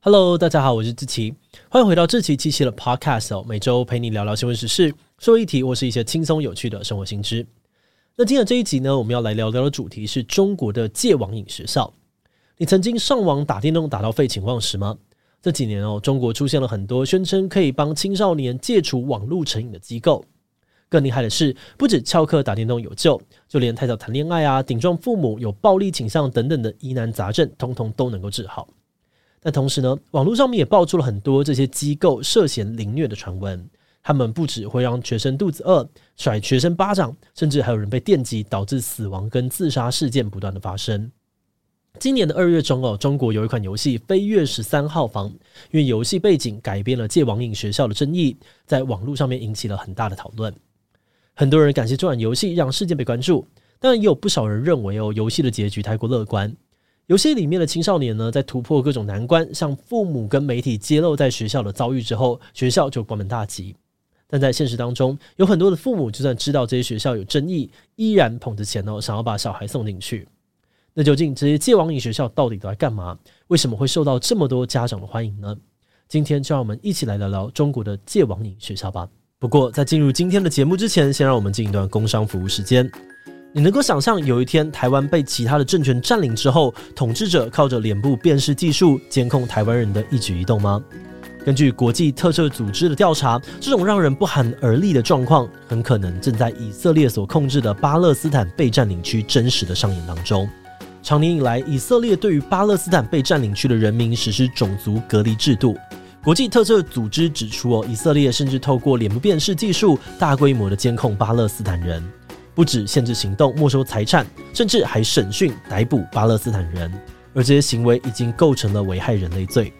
Hello，大家好，我是志奇，欢迎回到志奇七七的 Podcast 哦，每周陪你聊聊新闻时事、社会议题或是一些轻松有趣的生活新知。那今天这一集呢，我们要来聊聊的主题是中国的戒网瘾学校。你曾经上网打电动打到废寝忘食吗？这几年哦，中国出现了很多宣称可以帮青少年戒除网络成瘾的机构。更厉害的是，不止翘课打电动有救，就连太早谈恋爱啊、顶撞父母、有暴力倾向等等的疑难杂症，通通都能够治好。但同时呢，网络上面也爆出了很多这些机构涉嫌凌虐的传闻。他们不只会让学生肚子饿、甩学生巴掌，甚至还有人被电击导致死亡跟自杀事件不断的发生。今年的二月中哦，中国有一款游戏《飞跃十三号房》，因为游戏背景改变了戒网瘾学校的争议，在网络上面引起了很大的讨论。很多人感谢这款游戏让事件被关注，当然也有不少人认为哦，游戏的结局太过乐观。游戏里面的青少年呢，在突破各种难关，向父母跟媒体揭露在学校的遭遇之后，学校就关门大吉。但在现实当中，有很多的父母就算知道这些学校有争议，依然捧着钱哦，想要把小孩送进去。那究竟这些戒网瘾学校到底都在干嘛？为什么会受到这么多家长的欢迎呢？今天就让我们一起来聊聊中国的戒网瘾学校吧。不过在进入今天的节目之前，先让我们进一段工商服务时间。你能够想象有一天台湾被其他的政权占领之后，统治者靠着脸部辨识技术监控台湾人的一举一动吗？根据国际特赦组织的调查，这种让人不寒而栗的状况，很可能正在以色列所控制的巴勒斯坦被占领区真实的上演当中。长年以来，以色列对于巴勒斯坦被占领区的人民实施种族隔离制度。国际特赦组织指出，哦，以色列甚至透过脸部辨识技术，大规模的监控巴勒斯坦人。不止限制行动、没收财产，甚至还审讯、逮捕巴勒斯坦人，而这些行为已经构成了危害人类罪。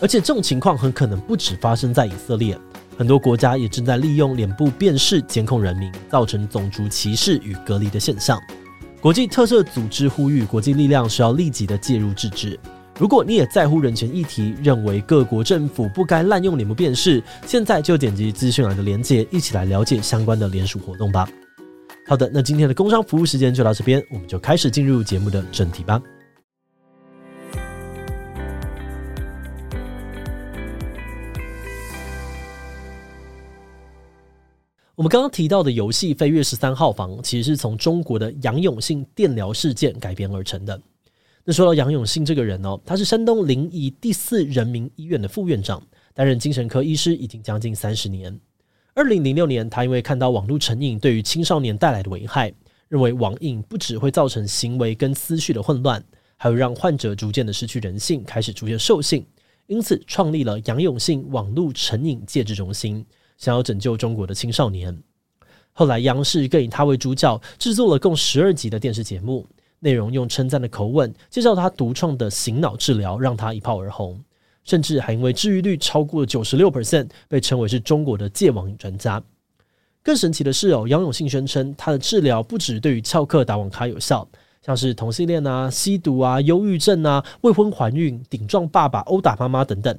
而且这种情况很可能不止发生在以色列，很多国家也正在利用脸部辨识监控人民，造成种族歧视与隔离的现象。国际特赦组织呼吁国际力量需要立即的介入制止。如果你也在乎人权议题，认为各国政府不该滥用脸部辨识，现在就点击资讯栏的链接，一起来了解相关的联署活动吧。好的，那今天的工商服务时间就到这边，我们就开始进入节目的正题吧。我们刚刚提到的游戏《飞跃十三号房》，其实是从中国的杨永信电疗事件改编而成的。那说到杨永信这个人哦，他是山东临沂第四人民医院的副院长，担任精神科医师已经将近三十年。二零零六年，他因为看到网络成瘾对于青少年带来的危害，认为网瘾不只会造成行为跟思绪的混乱，还会让患者逐渐的失去人性，开始逐渐兽性，因此创立了杨永信网络成瘾戒治中心，想要拯救中国的青少年。后来，央视更以他为主角，制作了共十二集的电视节目，内容用称赞的口吻介绍他独创的醒脑治疗，让他一炮而红。甚至还因为治愈率超过了九十六 percent，被称为是中国的戒网瘾专家。更神奇的是哦，杨永信宣称他的治疗不只对于翘课打网咖有效，像是同性恋啊、吸毒啊、忧郁症啊、未婚怀孕、顶撞爸爸、殴打妈妈等等，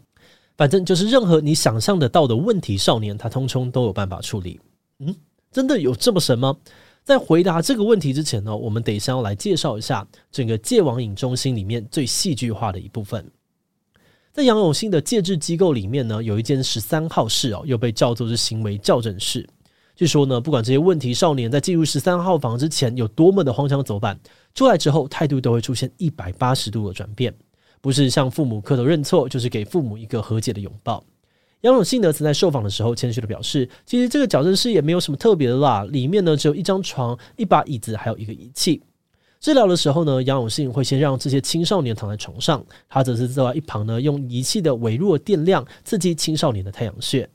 反正就是任何你想象得到的问题少年，他通通都有办法处理。嗯，真的有这么神吗？在回答这个问题之前呢，我们得先要来介绍一下整个戒网瘾中心里面最戏剧化的一部分。在杨永信的戒治机构里面呢，有一间十三号室哦，又被叫做是行为校正室。据说呢，不管这些问题少年在进入十三号房之前有多么的荒腔走板，出来之后态度都会出现一百八十度的转变，不是向父母磕头认错，就是给父母一个和解的拥抱。杨永信呢，曾在受访的时候谦虚的表示，其实这个矫正室也没有什么特别的啦，里面呢只有一张床、一把椅子，还有一个仪器。治疗的时候呢，杨永信会先让这些青少年躺在床上，他则是坐在一旁呢，用仪器的微弱电量刺激青少年的太阳穴。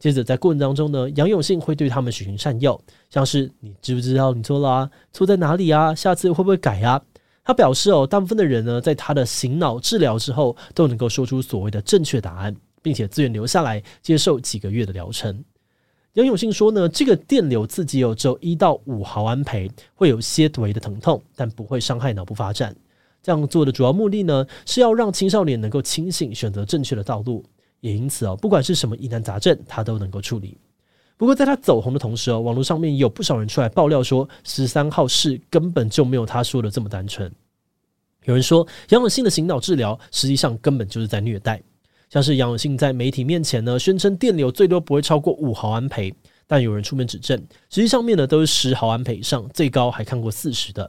接着在过程当中呢，杨永信会对他们循循善诱，像是你知不知道你错了啊？错在哪里啊？下次会不会改啊？他表示哦，大部分的人呢，在他的醒脑治疗之后，都能够说出所谓的正确答案，并且自愿留下来接受几个月的疗程。杨永信说呢，这个电流刺激有只有一到五毫安培，会有些微的疼痛，但不会伤害脑部发展。这样做的主要目的呢，是要让青少年能够清醒，选择正确的道路。也因此哦，不管是什么疑难杂症，他都能够处理。不过在他走红的同时哦，网络上面有不少人出来爆料说，十三号室根本就没有他说的这么单纯。有人说，杨永信的醒脑治疗实际上根本就是在虐待。像是杨永信在媒体面前呢，宣称电流最多不会超过五毫安培，但有人出面指证，实际上面呢都是十毫安培以上，最高还看过四十的。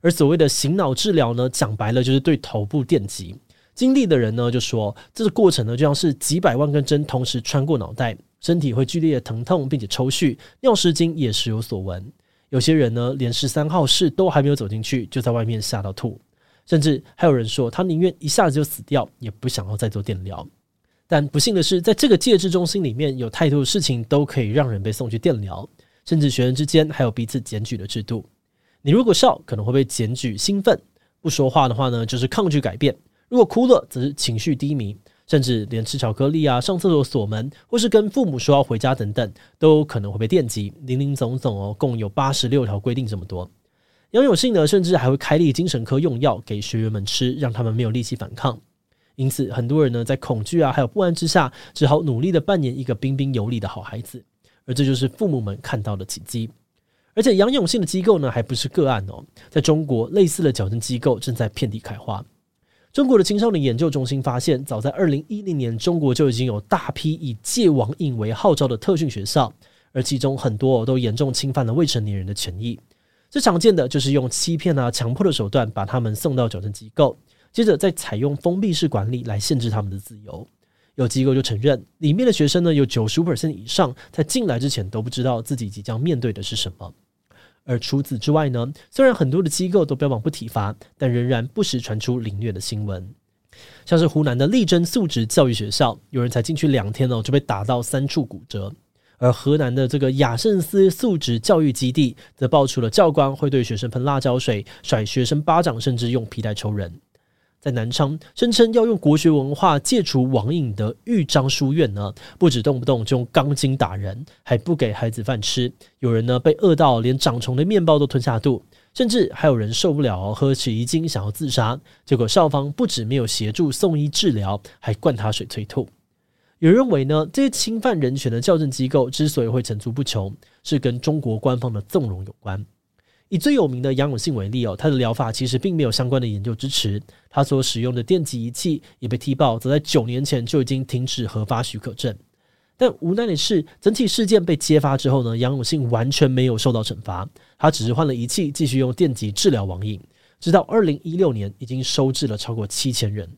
而所谓的醒脑治疗呢，讲白了就是对头部电击。经历的人呢就说，这个过程呢就像是几百万根针同时穿过脑袋，身体会剧烈的疼痛，并且抽搐，尿失禁也时有所闻。有些人呢连十三号室都还没有走进去，就在外面吓到吐。甚至还有人说，他宁愿一下子就死掉，也不想要再做电疗。但不幸的是，在这个戒治中心里面有太多的事情都可以让人被送去电疗，甚至学生之间还有彼此检举的制度。你如果笑，可能会被检举；兴奋不说话的话呢，就是抗拒改变；如果哭了，则是情绪低迷，甚至连吃巧克力啊、上厕所锁门，或是跟父母说要回家等等，都可能会被电击。林林总总哦，共有八十六条规定这么多。杨永信呢，甚至还会开立精神科用药给学员们吃，让他们没有力气反抗。因此，很多人呢在恐惧啊，还有不安之下，只好努力的扮演一个彬彬有礼的好孩子，而这就是父母们看到的奇迹。而且，杨永信的机构呢，还不是个案哦，在中国，类似的矫正机构正在遍地开花。中国的青少年研究中心发现，早在二零一零年，中国就已经有大批以戒网瘾为号召的特训学校，而其中很多都严重侵犯了未成年人的权益。最常见的就是用欺骗啊、强迫的手段把他们送到矫正机构。接着再采用封闭式管理来限制他们的自由，有机构就承认，里面的学生呢有九十五%以上在进来之前都不知道自己即将面对的是什么。而除此之外呢，虽然很多的机构都标榜不体罚，但仍然不时传出凌虐的新闻。像是湖南的力争素质教育学校，有人才进去两天哦就被打到三处骨折；而河南的这个雅圣思素质教育基地，则爆出了教官会对学生喷辣椒水、甩学生巴掌，甚至用皮带抽人。在南昌，声称要用国学文化戒除网瘾的豫章书院呢，不止动不动就用钢筋打人，还不给孩子饭吃。有人呢被饿到连长虫的面包都吞下肚，甚至还有人受不了喝起一惊想要自杀。结果校方不止没有协助送医治疗，还灌他水催吐。有人认为呢，这些侵犯人权的矫正机构之所以会层出不穷，是跟中国官方的纵容有关。以最有名的杨永信为例哦，他的疗法其实并没有相关的研究支持，他所使用的电击仪器也被踢爆，则在九年前就已经停止核发许可证。但无奈的是，整起事件被揭发之后呢，杨永信完全没有受到惩罚，他只是换了仪器，继续用电击治疗网瘾，直到二零一六年，已经收治了超过七千人。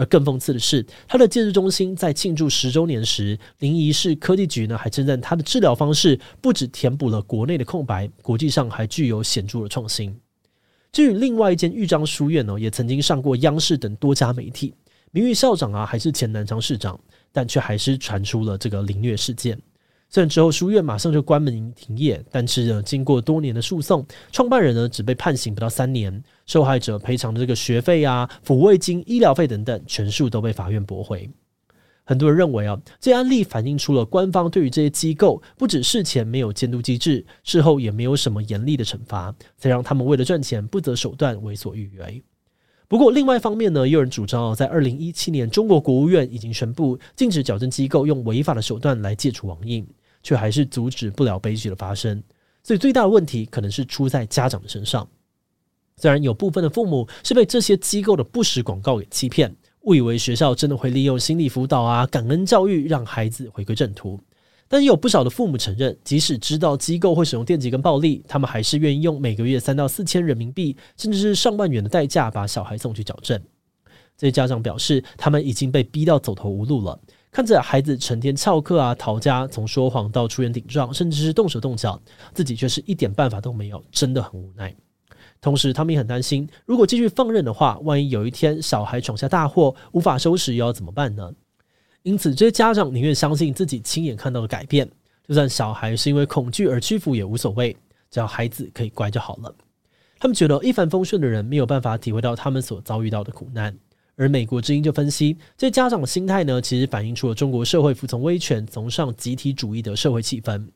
而更讽刺的是，他的戒治中心在庆祝十周年时，临沂市科技局呢还称赞他的治疗方式不止填补了国内的空白，国际上还具有显著的创新。至于另外一间豫章书院呢，也曾经上过央视等多家媒体，名誉校长啊还是前南昌市长，但却还是传出了这个凌虐事件。虽然之后书院马上就关门停业，但是呢，经过多年的诉讼，创办人呢只被判刑不到三年，受害者赔偿的这个学费啊、抚慰金、医疗费等等，全数都被法院驳回。很多人认为啊，这案例反映出了官方对于这些机构不只事前没有监督机制，事后也没有什么严厉的惩罚，才让他们为了赚钱不择手段为所欲为。不过另外一方面呢，也有人主张在二零一七年，中国国务院已经宣布禁止矫正机构用违法的手段来戒除网瘾。却还是阻止不了悲剧的发生，所以最大的问题可能是出在家长的身上。虽然有部分的父母是被这些机构的不实广告给欺骗，误以为学校真的会利用心理辅导啊、感恩教育让孩子回归正途，但也有不少的父母承认，即使知道机构会使用电击跟暴力，他们还是愿意用每个月三到四千人民币，甚至是上万元的代价把小孩送去矫正。这些家长表示，他们已经被逼到走投无路了。看着孩子成天翘课啊、逃家，从说谎到出言顶撞，甚至是动手动脚，自己却是一点办法都没有，真的很无奈。同时，他们也很担心，如果继续放任的话，万一有一天小孩闯下大祸，无法收拾，又要怎么办呢？因此，这些家长宁愿相信自己亲眼看到的改变，就算小孩是因为恐惧而屈服也无所谓，只要孩子可以乖就好了。他们觉得一帆风顺的人没有办法体会到他们所遭遇到的苦难。而美国之音就分析，这家长的心态呢，其实反映出了中国社会服从威权、崇尚集体主义的社会气氛。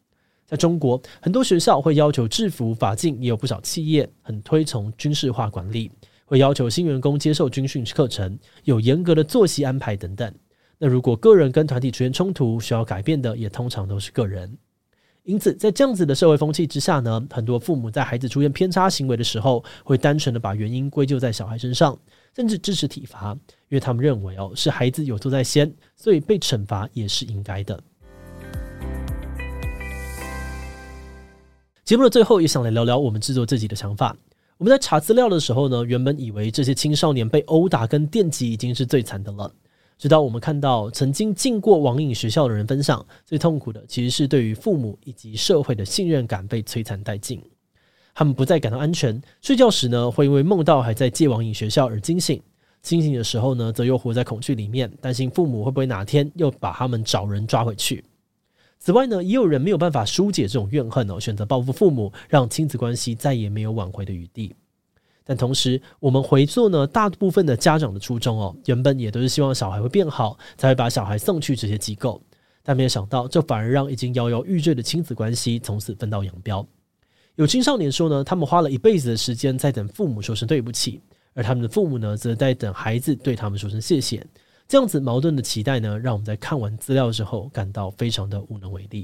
在中国，很多学校会要求制服、法禁，也有不少企业很推崇军事化管理，会要求新员工接受军训课程，有严格的作息安排等等。那如果个人跟团体出现冲突，需要改变的也通常都是个人。因此，在这样子的社会风气之下呢，很多父母在孩子出现偏差行为的时候，会单纯的把原因归咎在小孩身上。甚至支持体罚，因为他们认为哦，是孩子有错在先，所以被惩罚也是应该的。节目的最后，也想来聊聊我们制作自己的想法。我们在查资料的时候呢，原本以为这些青少年被殴打跟电击已经是最惨的了，直到我们看到曾经进过网瘾学校的人分享，最痛苦的其实是对于父母以及社会的信任感被摧残殆尽。他们不再感到安全，睡觉时呢，会因为梦到还在戒网瘾学校而惊醒；清醒的时候呢，则又活在恐惧里面，担心父母会不会哪天又把他们找人抓回去。此外呢，也有人没有办法疏解这种怨恨哦，选择报复父母，让亲子关系再也没有挽回的余地。但同时，我们回溯呢，大部分的家长的初衷哦，原本也都是希望小孩会变好，才会把小孩送去这些机构，但没有想到，这反而让已经摇摇欲坠的亲子关系从此分道扬镳。有青少年说呢，他们花了一辈子的时间在等父母说声对不起，而他们的父母呢，则在等孩子对他们说声谢谢。这样子矛盾的期待呢，让我们在看完资料之后感到非常的无能为力。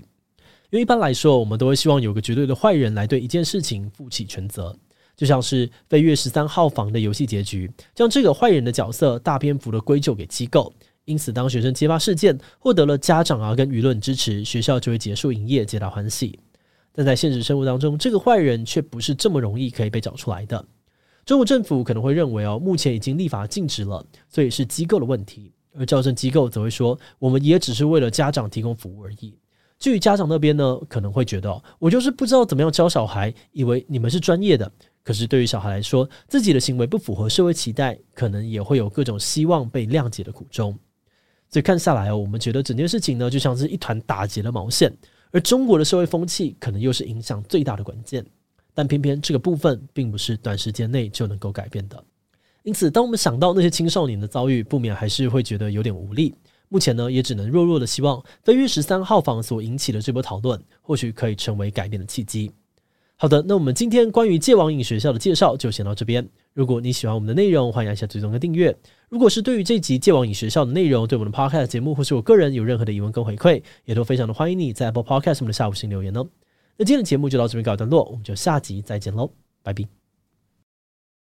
因为一般来说，我们都会希望有个绝对的坏人来对一件事情负起全责，就像是《飞跃十三号房》的游戏结局，将这个坏人的角色大篇幅的归咎给机构。因此，当学生揭发事件获得了家长啊跟舆论支持，学校就会结束营业，皆大欢喜。但在现实生活当中，这个坏人却不是这么容易可以被找出来的。中国政府可能会认为哦，目前已经立法禁止了，所以是机构的问题；而矫正机构则会说，我们也只是为了家长提供服务而已。至于家长那边呢，可能会觉得我就是不知道怎么样教小孩，以为你们是专业的。可是对于小孩来说，自己的行为不符合社会期待，可能也会有各种希望被谅解的苦衷。所以看下来哦，我们觉得整件事情呢，就像是一团打结的毛线。而中国的社会风气可能又是影响最大的关键，但偏偏这个部分并不是短时间内就能够改变的。因此，当我们想到那些青少年的遭遇，不免还是会觉得有点无力。目前呢，也只能弱弱的希望飞跃十三号房所引起的这波讨论，或许可以成为改变的契机。好的，那我们今天关于戒网瘾学校的介绍就先到这边。如果你喜欢我们的内容，欢迎按下追踪跟订阅。如果是对于这集戒网瘾学校的内容，对我们的 Podcast 节目或是我个人有任何的疑问跟回馈，也都非常的欢迎你在 Apple Podcast 我们的下午星留言哦。那今天的节目就到这边告一段落，我们就下集再见喽，拜拜。